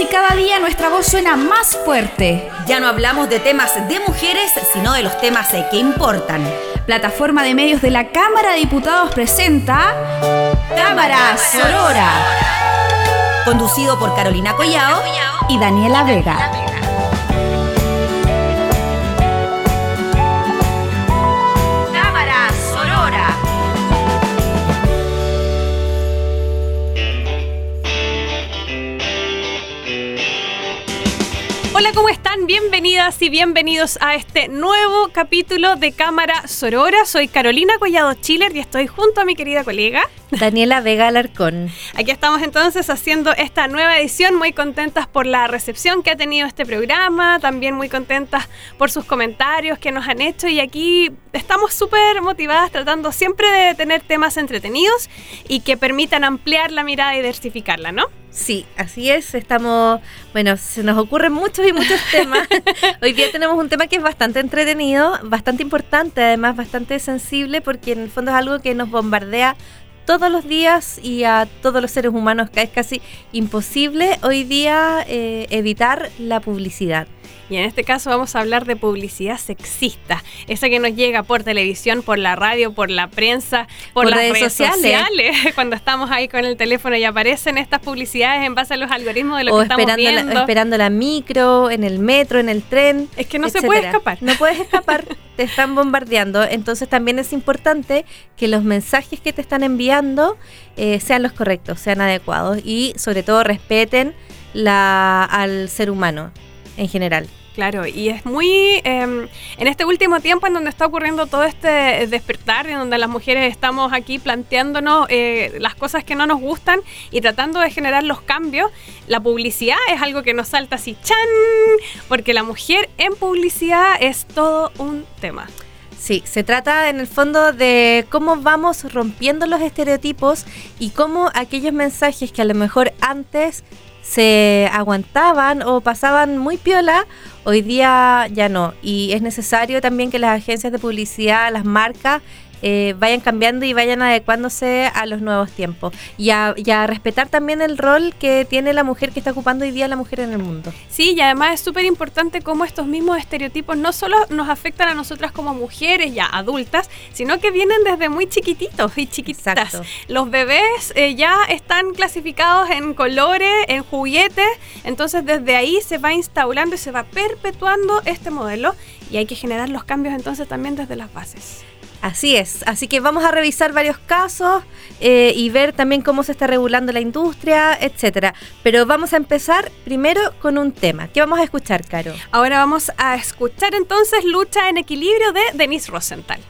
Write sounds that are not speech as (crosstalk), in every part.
y cada día nuestra voz suena más fuerte. Ya no hablamos de temas de mujeres, sino de los temas que importan. Plataforma de medios de la Cámara de Diputados presenta Cámara Sorora. Conducido por Carolina Collao y Daniela Vega. ¿Cómo están? Bienvenidas y bienvenidos a este nuevo capítulo de Cámara Sorora. Soy Carolina Collado Chiller y estoy junto a mi querida colega Daniela Vega Alarcón. Aquí estamos entonces haciendo esta nueva edición, muy contentas por la recepción que ha tenido este programa, también muy contentas por sus comentarios que nos han hecho y aquí estamos súper motivadas tratando siempre de tener temas entretenidos y que permitan ampliar la mirada y diversificarla, ¿no? Sí, así es. Estamos, bueno, se nos ocurren muchos y muchos (laughs) temas. Hoy día tenemos un tema que es bastante entretenido, bastante importante, además bastante sensible, porque en el fondo es algo que nos bombardea todos los días y a todos los seres humanos que es casi imposible hoy día eh, evitar la publicidad. Y en este caso vamos a hablar de publicidad sexista, esa que nos llega por televisión, por la radio, por la prensa, por, las redes, sociales. (laughs) Cuando estamos ahí con el teléfono y aparecen estas publicidades en base a los algoritmos de lo que estamos viendo. La, esperando la micro, en el metro, en el tren. Es que no se puede escapar. No puedes escapar, (laughs) te están bombardeando. Entonces también es importante que los mensajes que te están enviando eh, sean los correctos, sean adecuados y sobre todo respeten la, al ser humano en general. Claro, y es muy em, en este último tiempo en donde está ocurriendo todo este despertar, en donde las mujeres estamos aquí planteándonos eh, las cosas que no nos gustan y tratando de generar los cambios, la publicidad es algo que nos salta así, ¡chan! Porque la mujer en publicidad es todo un tema. Sí, se trata en el fondo de cómo vamos rompiendo los estereotipos y cómo aquellos mensajes que a lo mejor antes se aguantaban o pasaban muy piola, hoy día ya no. Y es necesario también que las agencias de publicidad, las marcas, eh, vayan cambiando y vayan adecuándose a los nuevos tiempos y a, respetar también el rol que tiene la mujer que está ocupando hoy día la mujer en el mundo. Sí, y además es súper importante cómo estos mismos estereotipos no solo nos afectan a nosotras como mujeres ya adultas, sino que vienen desde muy chiquititos y chiquititas. Los bebés eh, ya están clasificados en colores, en juguetes, entonces desde ahí se va instaurando y se va perpetuando este modelo y hay que generar los cambios entonces también desde las bases. Así es, así que vamos a revisar varios casos eh, y ver también cómo se está regulando la industria, etcétera. Pero vamos a empezar primero con un tema. ¿Qué vamos a escuchar, Caro? Ahora vamos a escuchar entonces Lucha en Equilibrio de Denise Rosenthal.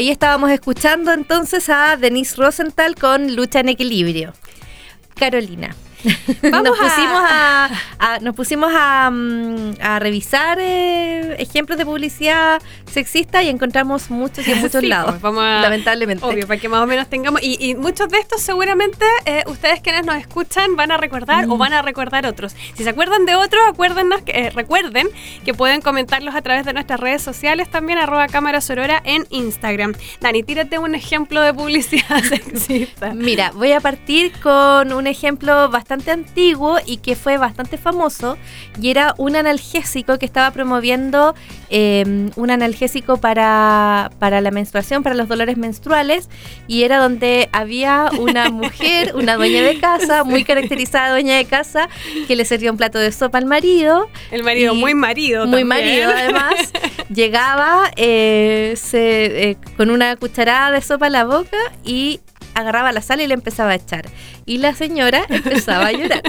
Ahí estábamos escuchando entonces a Denise Rosenthal con Lucha en Equilibrio. Carolina. (laughs) nos, pusimos a, nos pusimos a, mm, revisar eh, ejemplos de publicidad sexista y encontramos muchos y en (laughs) muchos lados. Pues, lamentablemente. Obvio, para que más o menos tengamos. Y, muchos de estos seguramente eh, ustedes quienes nos escuchan van a recordar o mm. van a recordar otros. Si se acuerdan de otros, acuérdenos que, eh, recuerden que pueden comentarlos a través de nuestras redes sociales también, arroba cámara sorora en Instagram. Dani, tírate un ejemplo de publicidad (laughs) sexista. Mira, voy a partir con un ejemplo bastante antiguo y que fue bastante famoso y era un analgésico que estaba promoviendo em, un analgésico para, para la menstruación, para los dolores menstruales y era donde había una mujer, (laughs) una dueña de casa, muy caracterizada dueña de casa, que le servía un plato de sopa al marido. El marido, muy marido. Muy marido además. (laughs) llegaba eh, se, eh, con una cucharada de sopa en la boca y agarraba la sal y le empezaba a echar. Y la señora empezaba a llorar.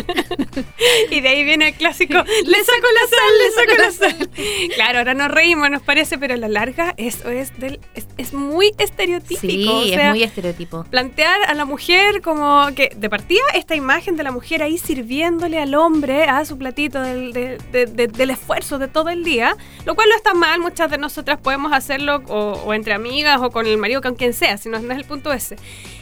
(laughs) y de ahí viene el clásico, (laughs) le saco la sal, (laughs) le saco la sal. Claro, ahora nos reímos, nos parece, pero a la larga eso es, del, es, muy estereotípico. Sí, es muy estereotipo. Plantear a la mujer como que, de partida, esta imagen de la mujer ahí sirviéndole al hombre a su platito del, del esfuerzo de todo el día, lo cual no está mal, muchas de nosotras podemos hacerlo o, entre amigas o con el marido, con quien sea, si no, no es el punto ese.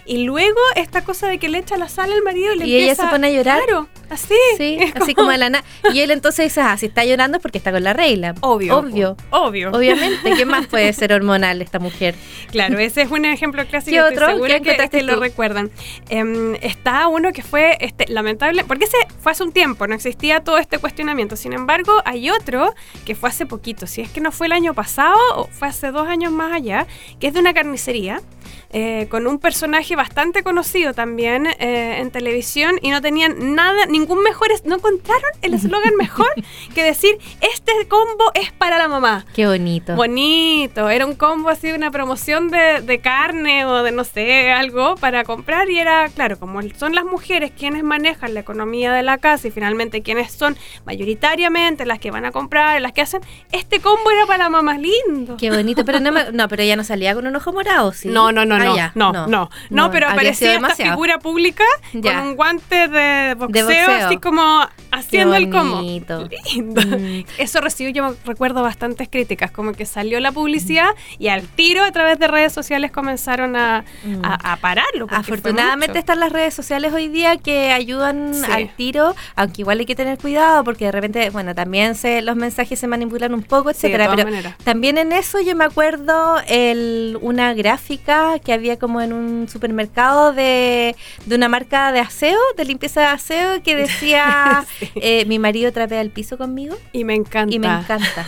Y luego esta cosa de que le echa la sal al marido y le y ella se pone a llorar. Claro, así. Sí, (laughs) así como de la nada. Y él entonces dice, ah, si está llorando es porque está con la regla. Obvio. Obvio. Obvio. Obviamente. ¿Qué más puede (laughs) ser hormonal esta mujer? Claro, ese es un ejemplo clásico. ¿Qué otro? Segura que, lo recuerdan. Em, está uno que fue este, lamentable, porque ese fue hace un tiempo, no existía todo este cuestionamiento. Sin embargo, hay otro que fue hace poquito. Si es que no fue el año pasado o fue hace dos años más allá, que es de una carnicería eh, con un personaje bastante conocido también eh, en televisión y no tenían nada, ningún mejor, no encontraron el eslogan (laughs) mejor que decir, este combo es para la mamá. Qué bonito. Bonito, era un combo así, una promoción de, de carne o de no sé, algo para comprar y era, claro, como son las mujeres quienes manejan la economía de la casa y finalmente quienes son mayoritariamente las que van a comprar, las que hacen, este combo era para la mamá, lindo. Qué bonito, pero no, no pero ella no salía con un ojo morado, ¿sí? No, no, no, Ah, no, no, no, no, pero aparecía esta figura pública con un guante de boxeo, así como haciendo el como. (laughs) Lindo. Mm. Eso recibió, yo recuerdo bastantes críticas, como que salió la publicidad y al tiro a través de redes sociales comenzaron a, mm. a, pararlo. Afortunadamente están las redes sociales hoy día que ayudan al tiro, aunque igual hay que tener cuidado porque de repente, bueno, también se, los mensajes se manipulan un poco, etcétera. pero también en eso yo me acuerdo el, una gráfica que que había como en un supermercado de, de una marca de aseo, de limpieza de aseo, que decía, (laughs) (laughs) eh, mi marido trapea el piso conmigo. Y me encanta. Y me encanta.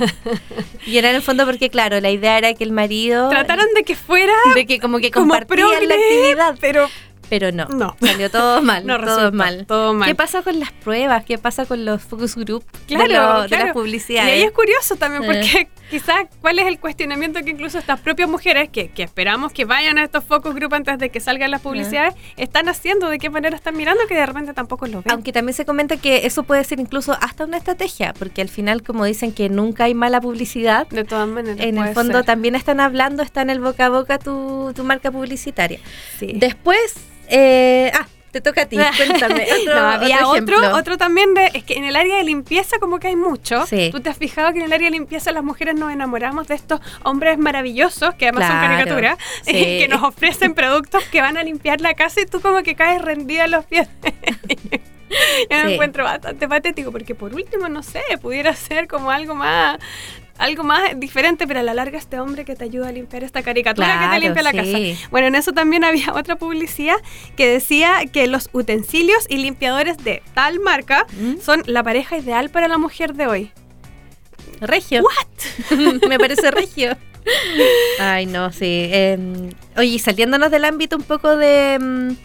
y era en el fondo porque, claro, la idea era que el marido... Trataron de que fuera... De que como que compartían la actividad. Pero pero no. No. Salió todo (laughs) mal. no todo mal. Todo mal. ¿Qué pasa con las pruebas? ¿Qué pasa con los focus group claro, de, las publicidades? Y ahí es curioso también porque eh. Quizás cuál es el cuestionamiento que incluso estas propias mujeres que, que, esperamos que vayan a estos focus group antes de que salgan las publicidades están haciendo, de qué manera están mirando que de repente tampoco lo ven. Aunque también se comenta que eso puede ser incluso hasta una estrategia, porque al final como dicen que nunca hay mala publicidad, de todas maneras. En el fondo también están hablando, está en el boca a boca tu, tu marca publicitaria. Sí. Después eh, ah, te toca a ti, (laughs) cuéntame. Otro, había otro, otro, también de, es que en el área de limpieza como que hay mucho. Tú te has fijado que en el área de limpieza las mujeres nos enamoramos de estos hombres maravillosos, que además son caricaturas, (laughs) que nos ofrecen productos que van a limpiar la casa y tú como que caes rendida a los pies. (laughs) Yo me encuentro bastante patético porque por último, no sé, pudiera ser como algo más algo más diferente, pero a la larga este hombre que te ayuda a limpiar esta caricatura que te limpia la casa. Bueno, en eso también había (laughs) otra publicidad que decía que los utensilios y limpiadores de tal marca ¿Mm? son la pareja ideal para la mujer de hoy. Regio. ¿What? (laughs) Me parece regio. Ay, no, sí. Em, oye, saliéndonos del ámbito un poco de, em,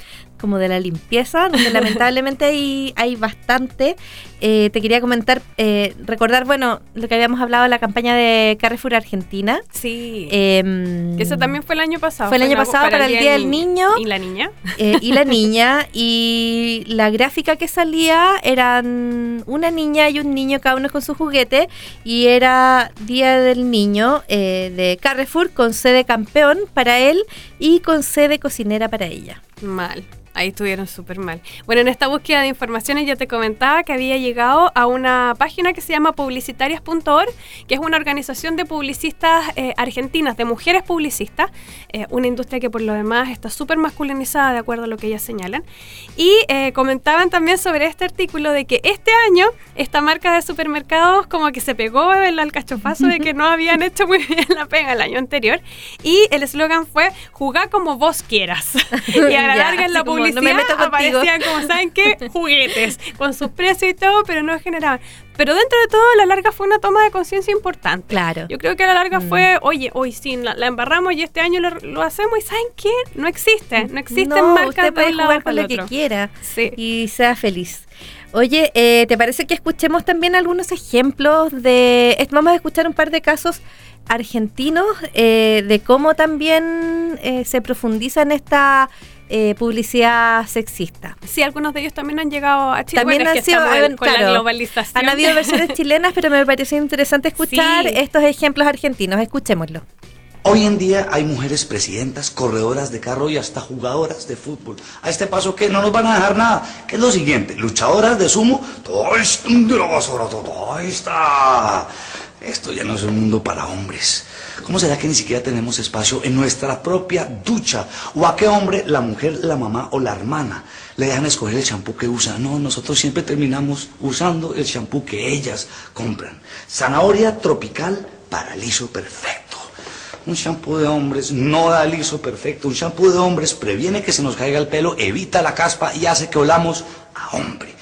como de la limpieza, donde (laughs) lamentablemente hay, hay bastante. eh, te quería comentar, eh, recordar, bueno, lo que habíamos hablado de la campaña de Carrefour Argentina. Sí. Em, eso también fue el año pasado. Fue el año pasado para, el Día del Niño. Y la niña. Eh, y la niña. Y la gráfica que salía eran una niña y un niño, cada uno con su juguete. Y era Día del Niño de Carrefour con sede campeón para él y con sede cocinera para ella. Mal. Ahí estuvieron súper mal. Bueno, en esta búsqueda de informaciones ya te comentaba que había llegado a una página que se llama publicitarias.org, que es una organización de publicistas eh, argentinas, de mujeres publicistas, eh, una industria que por lo demás está súper masculinizada de acuerdo a lo que ellas señalan. Y eh, comentaban también sobre este artículo de que este año esta marca de supermercados como que se pegó el alcachofazo de que no (laughs) habían hecho muy bien la pega el año anterior. Y el eslogan fue, jugar como vos quieras. (laughs) y a la larga en la publicidad no me meto aparecían como, ¿saben qué? (laughs) Juguetes, con sus precios y todo, pero no generaban. Pero dentro de todo, a la larga fue una toma de conciencia importante. Claro. Yo creo que a la larga mm. fue, oye, hoy sí, la, embarramos y este año lo, hacemos y ¿saben qué? No existe, no existen no, marcas usted puede jugar con lo que quiera y sea feliz. Oye, eh, ¿te parece que escuchemos también algunos ejemplos de... Vamos a escuchar un par de casos argentinos eh, de cómo también eh, se profundiza en esta eh, publicidad sexista. Sí, algunos de ellos también han llegado a Chile. También han sido, con la globalización. Han habido versiones (laughs) chilenas, pero me parece interesante escuchar estos ejemplos argentinos. Escuchémoslo. Hoy en día hay mujeres presidentas, corredoras de carro y hasta jugadoras de fútbol. A este paso que no nos van a dejar nada. Que es lo siguiente, luchadoras de sumo, todo esto de la basura, todo está. Esto ya no es un mundo para hombres. ¿Cómo será que ni siquiera tenemos espacio en nuestra propia ducha? ¿O a qué hombre, la mujer, la mamá o la hermana le dejan escoger el champú que usa? No, nosotros siempre terminamos usando el champú que ellas compran. Zanahoria tropical para liso perfecto. Un champú de hombres no da liso perfecto. Un champú de hombres previene que se nos caiga el pelo, evita la caspa y hace que olamos a hombre.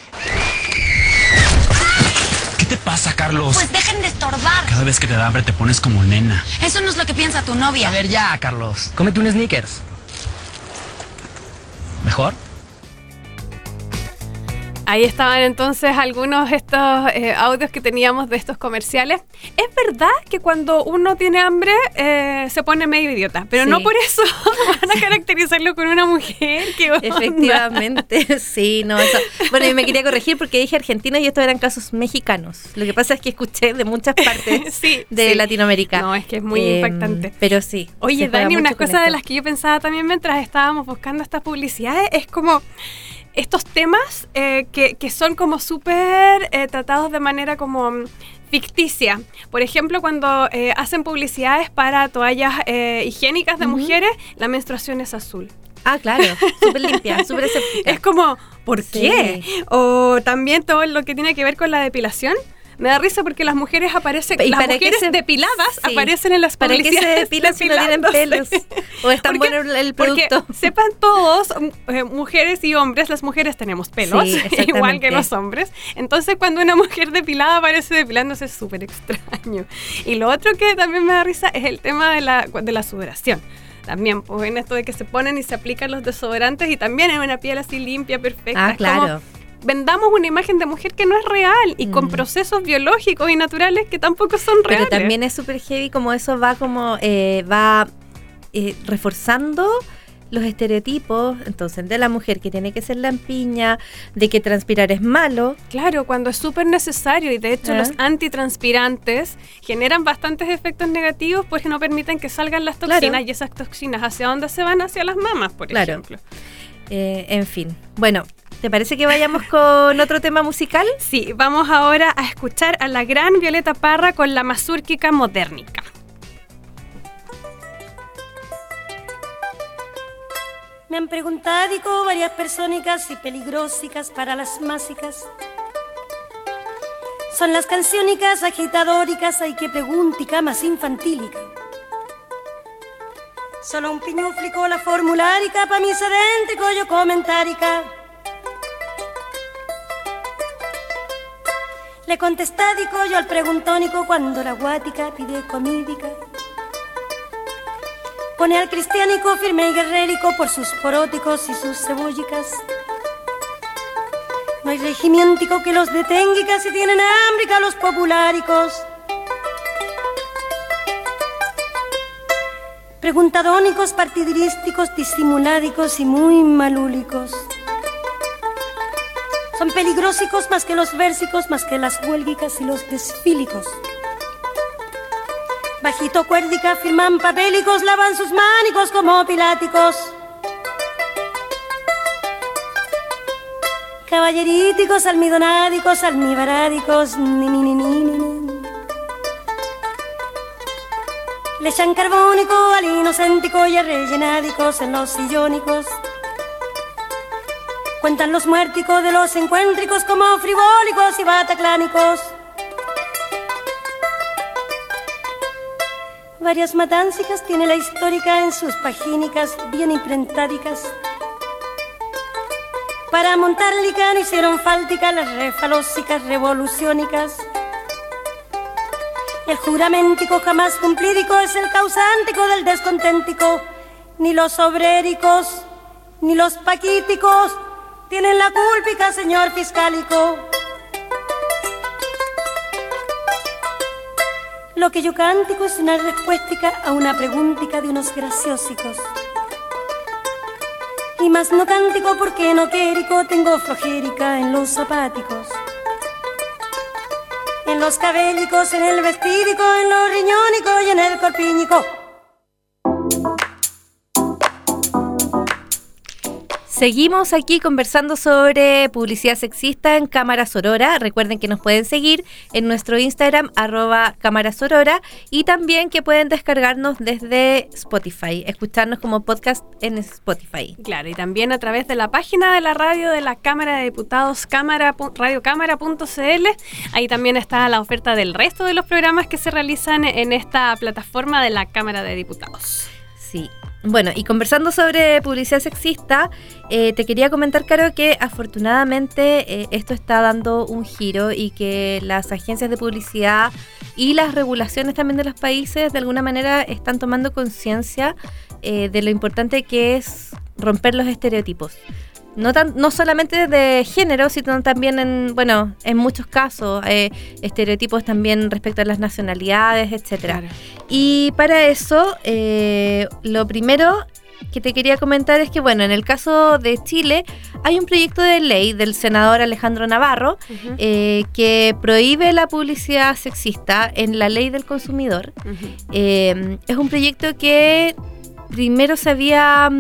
¿Qué te pasa, Carlos? Pues estorbar. Cada vez que te da hambre te pones como nena. Eso no es lo que piensa tu novia. A ver ya, Carlos. Cómete un sneakers. ¿Mejor? Ahí estaban entonces algunos de estos eh, audios que teníamos de estos comerciales. Es verdad que cuando uno tiene hambre eh, se pone medio idiota, pero no por eso (laughs) van a caracterizarlo con una mujer. que Efectivamente, (laughs) sí, no, eso. Bueno, y me quería corregir porque dije argentinos y estos eran casos mexicanos. Lo que pasa es que escuché de muchas partes (laughs) de Latinoamérica. No, es que es muy em, impactante. Pero sí. Oye, Dani, una cosa de las que yo pensaba también mientras estábamos buscando estas publicidades es como estos temas eh, que, que, son como súper eh, tratados de manera como mm, ficticia. Por ejemplo, cuando eh, hacen publicidades para toallas higiénicas de mujeres, la menstruación es azul. Ah, claro, súper limpia, (laughs) súper Es como, ¿por qué? O también todo lo que tiene que ver con la depilación. Me da risa porque las mujeres aparecen, las mujeres depiladas aparecen en las ¿Para qué se depilan si no tienen pelos? ¿O están buenos el producto? sepan todos, eh, mujeres y hombres, las mujeres tenemos pelos, (laughs) igual que los hombres. Entonces cuando una mujer depilada aparece depilándose es súper extraño. Y lo otro que también me da risa es el tema de la, de la sudoración también, pues en esto de que se ponen y se aplican los desodorantes y también es una piel así limpia, perfecta. Ah, claro vendamos una imagen de mujer que no es real y con mm. procesos biológicos y naturales que tampoco son reales. Pero también es súper heavy como eso va como eh, va eh, reforzando los estereotipos, entonces, de la mujer que tiene que ser lampiña, de que transpirar es malo. Claro, cuando es súper necesario y de hecho los ah. antitranspirantes generan bastantes efectos negativos porque no permiten que salgan las toxinas y esas toxinas hacia dónde se van, hacia las mamas, por ejemplo. Eh, en fin, bueno, ¿Te parece que vayamos con otro tema musical? Sí, vamos ahora a escuchar a la gran Violeta Parra con la mazúrquica modernica. Me han preguntado varias personas y peligrosicas para las másicas. Son las canciónicas agitadóricas, hay que preguntica más infantílica. Solo un piñuflico la formularica, pa' mí sedéntrico yo comentárica. Le contestádico yo al preguntónico cuando la guática pide comídica. Pone al cristiánico firme y guerrérico por sus poróticos y sus cebollicas. No hay regimiento que los detenga y casi tienen hambre los populáricos. Preguntadónicos, partidirísticos, disimuládicos y muy malúlicos. Son peligrosicos más que los versicos, más que las huélgicas y los desfílicos. Bajito cuérdica firman papélicos, lavan sus mánicos como piláticos. Caballeríticos, almidonádicos, almibarádicos, ni ni ni ni ni. Le echan carbónico al inocéntico y a rellenádicos en los sillónicos. Cuentan los muérticos de los encuéntricos como frivólicos y bataclánicos. Varias matáncicas tiene la histórica en sus pagínicas bien imprentádicas. Para montar licán hicieron fáltica las refalósicas revoluciónicas. El juramentico jamás cumplídico es el causántico del desconténtico. Ni los obréricos, ni los paquíticos tienen la culpica, señor fiscalico. Lo que yo cántico es una respuesta a una preguntica de unos graciosicos. Y más no cántico porque no quérico tengo flojérica en los zapáticos. En los cabellicos, en el vestídico, en los riñónicos y en el corpínico. Seguimos aquí conversando sobre publicidad sexista en Cámara Sorora. Recuerden que nos pueden seguir en nuestro Instagram, arroba Cámara Sorora, y también que pueden descargarnos desde Spotify, escucharnos como podcast en Spotify. Claro, y también a través de la página de la radio de la Cámara de Diputados, cámara, radiocámara.cl. Ahí también está la oferta del resto de los programas que se realizan en esta plataforma de la Cámara de Diputados. Sí, bueno, y conversando sobre publicidad sexista, eh, te quería comentar, Caro, que afortunadamente eh, esto está dando un giro y que las agencias de publicidad y las regulaciones también de los países de alguna manera están tomando conciencia eh, de lo importante que es romper los estereotipos no, tan, no solamente de género, sino también en, bueno, en muchos casos, eh, estereotipos también respecto a las nacionalidades, etcétera. Y para eso, eh, lo primero que te quería comentar es que, bueno, en el caso de Chile hay un proyecto de ley del senador Alejandro Navarro eh, que prohíbe la publicidad sexista en la ley del consumidor. es un proyecto que primero se había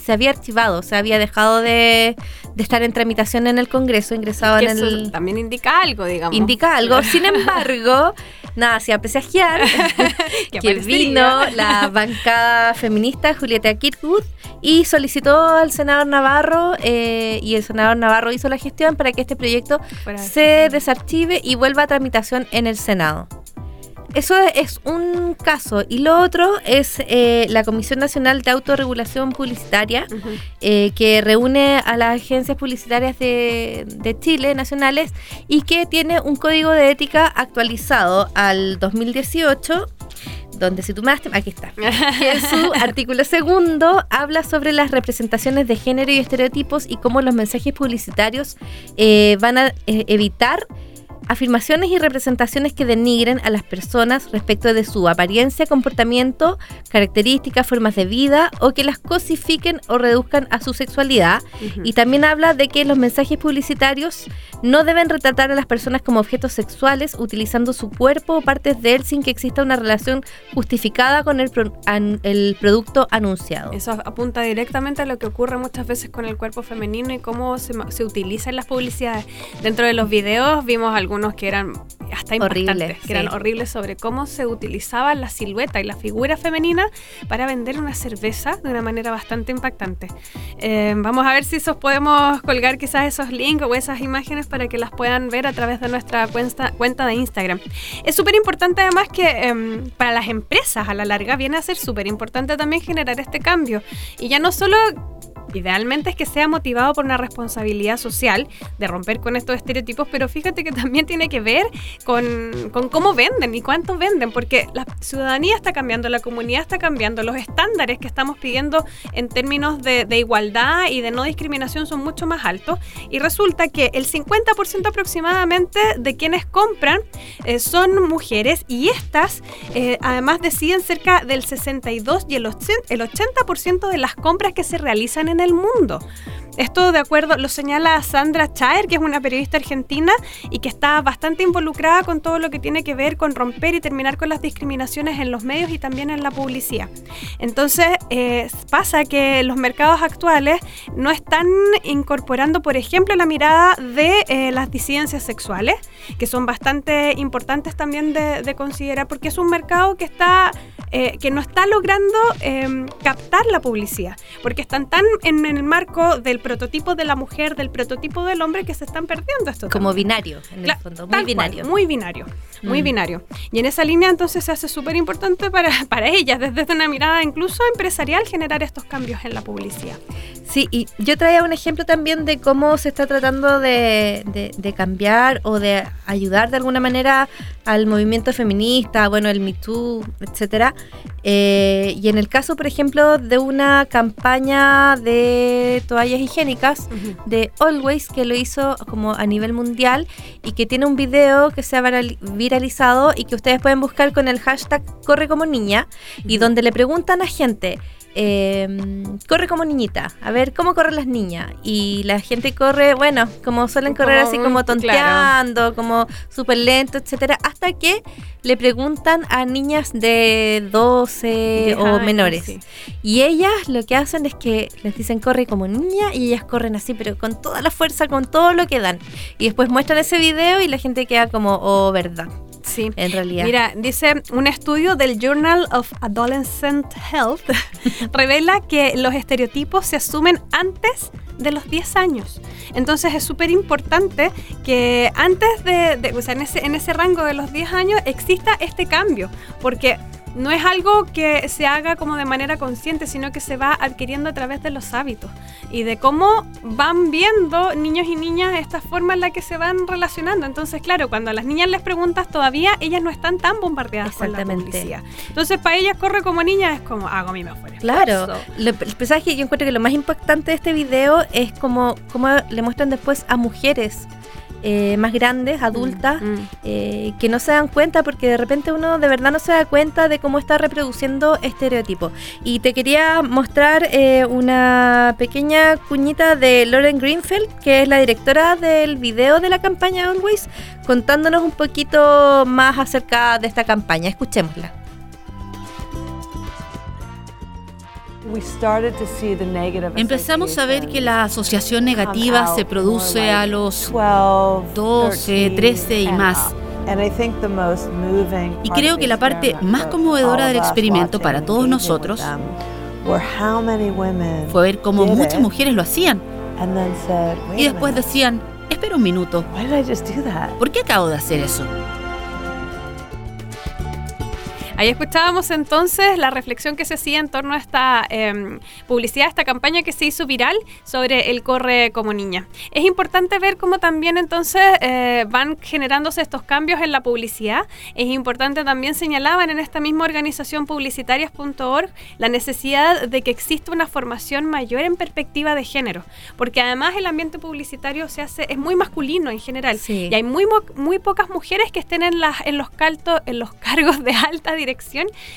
se había archivado, se había dejado de, estar en tramitación en el Congreso, ingresado en el... También indica algo, digamos. Indica algo. (laughs) Sin embargo, nada, se apreciar (laughs) que vino la bancada feminista Julieta Kirkwood y solicitó al senador Navarro eh, y el senador Navarro hizo la gestión para que este proyecto se desarchive y vuelva a tramitación en el Senado. Eso es un caso. Y lo otro es eh, la Comisión Nacional de Autorregulación Publicitaria, eh, que reúne a las agencias publicitarias de, Chile nacionales y que tiene un código de ética actualizado al 2018 donde si tú me aquí está. en su (laughs) artículo segundo habla sobre las representaciones de género y estereotipos y cómo los mensajes publicitarios eh, van a evitar afirmaciones y representaciones que denigren a las personas respecto de su apariencia, comportamiento, características, formas de vida o que las cosifiquen o reduzcan a su sexualidad. Y también habla de que los mensajes publicitarios no deben retratar a las personas como objetos sexuales utilizando su cuerpo o partes de él sin que exista una relación justificada con el, el producto anunciado. Eso apunta directamente a lo que ocurre muchas veces con el cuerpo femenino y cómo se, se utiliza en las publicidades. Dentro de los videos vimos algunos que eran hasta horribles, que eran horribles sobre cómo se utilizaba la silueta y la figura femenina para vender una cerveza de una manera bastante impactante. Eh, vamos a ver si esos podemos colgar quizás esos links o esas imágenes para que las puedan ver a través de nuestra cuenta, cuenta de Instagram. Es súper importante además que em, para las empresas a la larga viene a ser súper importante también generar este cambio. Y ya no solo Idealmente es que sea motivado por una responsabilidad social de romper con estos estereotipos, pero fíjate que también tiene que ver con, cómo venden y cuánto venden, porque la ciudadanía está cambiando, la comunidad está cambiando, los estándares que estamos pidiendo en términos de, de igualdad y de no discriminación son mucho más altos y resulta que el 50% aproximadamente de quienes compran eh, son mujeres y estas eh, además deciden cerca del 62 y el 80% de las compras que se realizan en el mundo. Esto de acuerdo lo señala Sandra Chaer, que es una periodista argentina y que está bastante involucrada con todo lo que tiene que ver con romper y terminar con las discriminaciones en los medios y también en la publicidad. Entonces eh, pasa que los mercados actuales no están incorporando, por ejemplo, la mirada de eh, las disidencias sexuales, que son bastante importantes también de, considerar, porque es un mercado que está eh, que no está logrando em, captar la publicidad, porque están tan en el marco del prototipo de la mujer, del prototipo del hombre que se están perdiendo esto. Como binario, en el fondo, muy binario. muy binario, muy mm. binario. Y en esa línea entonces se hace súper importante para, (laughs) para ellas, desde una mirada incluso empresarial, generar estos cambios en la publicidad. Sí, y yo traía un ejemplo también de cómo se está tratando de, de, cambiar o de ayudar de alguna manera al movimiento feminista, bueno, el Me Too, etcétera. Eh, y en el caso, por ejemplo, de una campaña de toallas higiénicas de Always, que lo hizo como a nivel mundial y que tiene un video que se ha viralizado y que ustedes pueden buscar con el hashtag Corre como niña y donde le preguntan a gente Em, corre como niñita, a ver cómo corren las niñas. Y la gente corre, bueno, como suelen correr así como tonteando, como súper lento, etcétera, hasta que le preguntan a niñas de 12 o menores. Y ellas lo que hacen es que les dicen corre como niña y ellas corren así, pero con toda la fuerza, con todo lo que dan. Y después muestran ese video y la gente queda como, oh, verdad. Sí, en realidad. Mira, dice un estudio del Journal of Adolescent Health (laughs) revela que los estereotipos se asumen antes de los 10 años. Entonces es súper importante que antes de, o sea, en ese, en ese rango de los 10 años exista este cambio, porque no es algo que se haga como de manera consciente, sino que se va adquiriendo a través de los hábitos y de cómo van viendo niños y niñas esta forma en la que se van relacionando. Entonces, claro, cuando a las niñas les preguntas todavía, ellas no están tan bombardeadas con la publicidad. Entonces, para ellas corre como niña es como, hago mi mejor Claro, el mensaje yo encuentro que lo más impactante de este video es como, como le muestran después a mujeres eh, más grandes, adultas, mm, mm. Eh, que no se dan cuenta porque de repente uno de verdad no se da cuenta de cómo está reproduciendo estereotipos. Y te quería mostrar eh, una pequeña cuñita de Lauren Greenfield, que es la directora del video de la campaña Always, contándonos un poquito más acerca de esta campaña. Escuchémosla. Empezamos a ver que la asociación negativa se produce a los 12, 13 y más. Y creo que la parte más conmovedora del experimento para todos nosotros fue ver cómo muchas mujeres lo hacían. Y después decían, espera un minuto, ¿por qué acabo de hacer eso? Ahí escuchábamos entonces la reflexión que se hacía en torno a esta em, publicidad, esta campaña que se hizo viral sobre el corre como niña. Es importante ver cómo también entonces eh, van generándose estos cambios en la publicidad. Es importante también señalaban en esta misma organización publicitarias.org la necesidad de que exista una formación mayor en perspectiva de género, porque además el ambiente publicitario se hace es muy masculino en general y hay muy muy pocas mujeres que estén en las en los caltos en los (laughs) cargos de alta dirección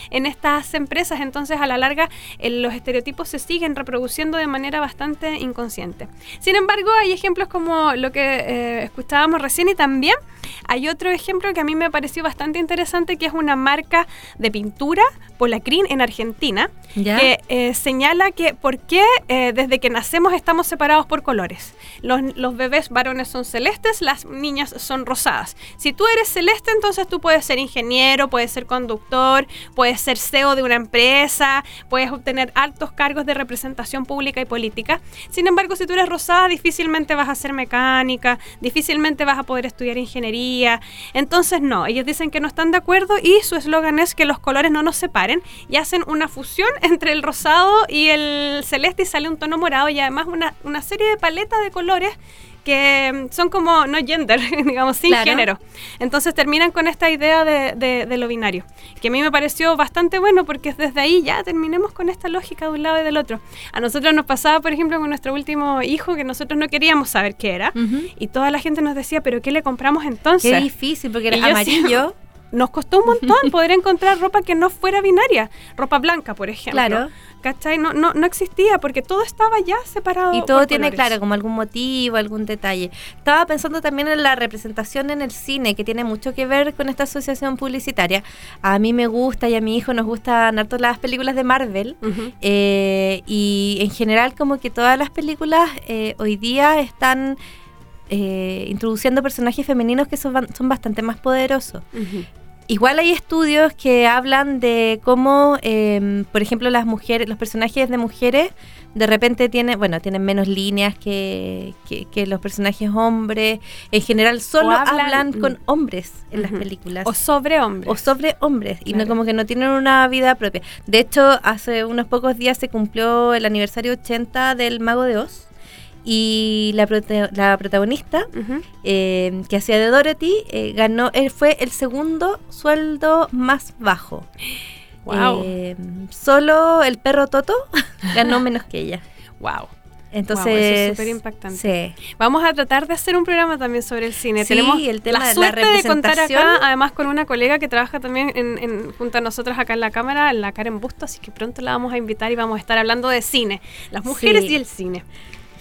en estas empresas. Entonces, a la larga, los estereotipos se siguen reproduciendo de manera bastante inconsciente. Sin embargo, hay ejemplos como lo que eh, escuchábamos recién y también hay otro ejemplo que a mí me pareció bastante interesante, que es una marca de pintura, Polacrin, en Argentina, que eh, señala que por qué eh, desde que nacemos estamos separados por colores. Los, los, bebés varones son celestes, las niñas son rosadas. Si tú eres celeste, entonces tú puedes ser ingeniero, puedes ser conductor, puedes ser CEO de una empresa, puedes obtener altos cargos de representación pública y política. Sin embargo, si tú eres rosada, difícilmente vas a ser mecánica, difícilmente vas a poder estudiar ingeniería entonces, no, ellos dicen que no están de acuerdo y su eslogan es que los colores no nos separen y hacen una fusión (laughs) entre el rosado y el celeste y sale un tono morado y además una, una serie de paletas de colores que son como no gender, (laughs) digamos, sin género. Entonces terminan con esta idea de, de, lo binario, que a mí me pareció bastante bueno porque desde ahí ya terminemos con esta lógica de un lado y del otro. A nosotros nos pasaba, por ejemplo, con nuestro último hijo, que nosotros no queríamos saber qué era, y toda la gente nos decía, pero ¿qué le compramos entonces? Qué difícil, porque era amarillo nos costó un montón (laughs) poder encontrar ropa que no fuera binaria, ropa blanca, por ejemplo. Claro. ¿Cachai? No, no, no existía porque todo estaba ya separado. Y todo tiene, claro, como algún motivo, algún detalle. Estaba pensando también en la representación en el cine, que tiene mucho que ver con esta asociación publicitaria. A mí me gusta y a mi hijo nos gustan harto las películas de Marvel. Eh, y en general, como que todas las películas eh, hoy día están. Eh, introduciendo personajes femeninos que son, son bastante más poderosos. Igual hay estudios que hablan de cómo, em, por ejemplo, las mujeres, los personajes de mujeres de repente tienen, bueno, tienen menos líneas que, que, los personajes hombres. En general solo hablan, con hombres en las películas. O sobre hombres. O sobre hombres. Y no como que no tienen una vida propia. De hecho, hace unos pocos días se cumplió el aniversario 80 del Mago de Oz y la, la protagonista eh, que hacía de Dorothy eh, ganó él fue el segundo sueldo más bajo (gasps) wow. Eh, solo el perro Toto (laughs) ganó menos que ella wow entonces es súper impactante. Vamos a tratar de hacer un programa también sobre el cine. Tenemos el tema la suerte de, contar acá, además con una colega que trabaja también en, junto a nosotros acá en la cámara, la Karen Busto, así que pronto la vamos a invitar y vamos a estar hablando de cine, las mujeres y el cine.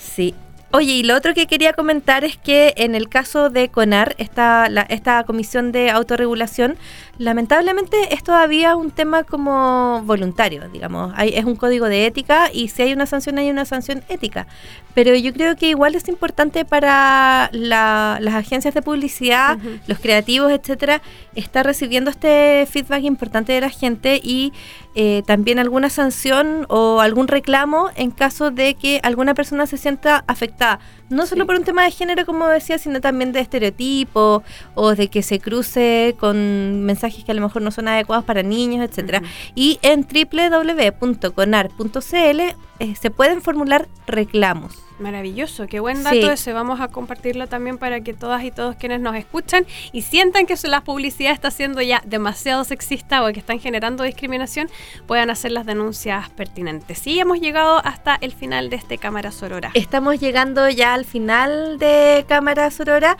Sí. Oye, y lo otro que quería comentar es que en el caso de CONAR, esta, esta comisión de autorregulación, lamentablemente es todavía un tema como voluntario, digamos. Hay, es un código de ética y si hay una sanción, hay una sanción ética. Pero yo creo que igual es importante para las agencias de publicidad, los creativos, etcétera, estar recibiendo este feedback importante de la gente y eh, también alguna sanción o algún reclamo en caso de que alguna persona se sienta afectada. No solo por un tema de género, como decía, sino también de estereotipos o de que se cruce con mensajes que a lo mejor no son adecuados para niños, etcétera. Y en www.conar.cl eh, se pueden formular reclamos. Maravilloso, qué buen dato ese. Vamos a compartirlo también para que todas y todos quienes nos escuchan y sientan que la publicidad está siendo ya demasiado sexista o que están generando discriminación, puedan hacer las denuncias pertinentes. Y hemos llegado hasta el final de este Cámara Sorora. Estamos llegando ya al final de Cámara Sorora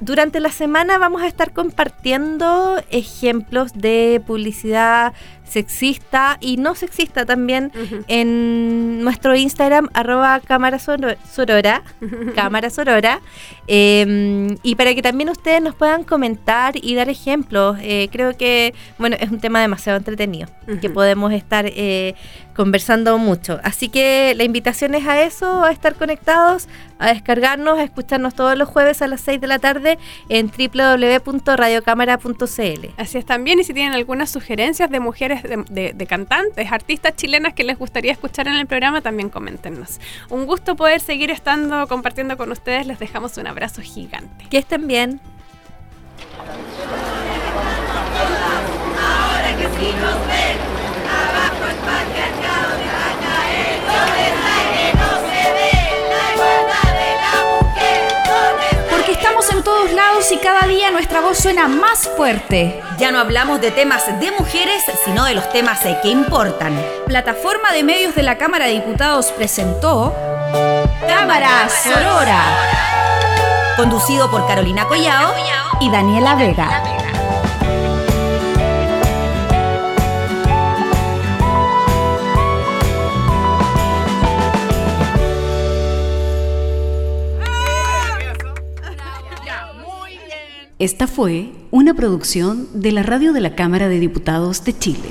durante la semana vamos a estar compartiendo ejemplos de publicidad sexista y no sexista también en nuestro Instagram, arroba cámara sorora, (laughs) cámara sorora, em, y para que también ustedes nos puedan comentar y dar ejemplos. Eh, creo que, bueno, es un tema demasiado entretenido, que podemos estar eh, conversando mucho. Así que la invitación es a eso, a estar conectados, a descargarnos, a escucharnos todos los jueves a las 6 de la tarde en www.radiocámara.cl. Así es también, y si tienen algunas sugerencias de mujeres de, cantantes, artistas chilenas que les gustaría escuchar en el programa, también coméntenos. Un gusto poder seguir estando compartiendo con ustedes. Les dejamos un abrazo gigante. Que estén bien. Ahora que sí nos ven, abajo el y cada día nuestra voz suena más fuerte. Ya no hablamos de temas de mujeres, sino de los temas que importan. Plataforma de Medios de la Cámara de Diputados presentó Cámara Sorora. Conducido por Carolina Collao y Daniela Vega. Esta fue una producción de la Radio de la Cámara de Diputados de Chile.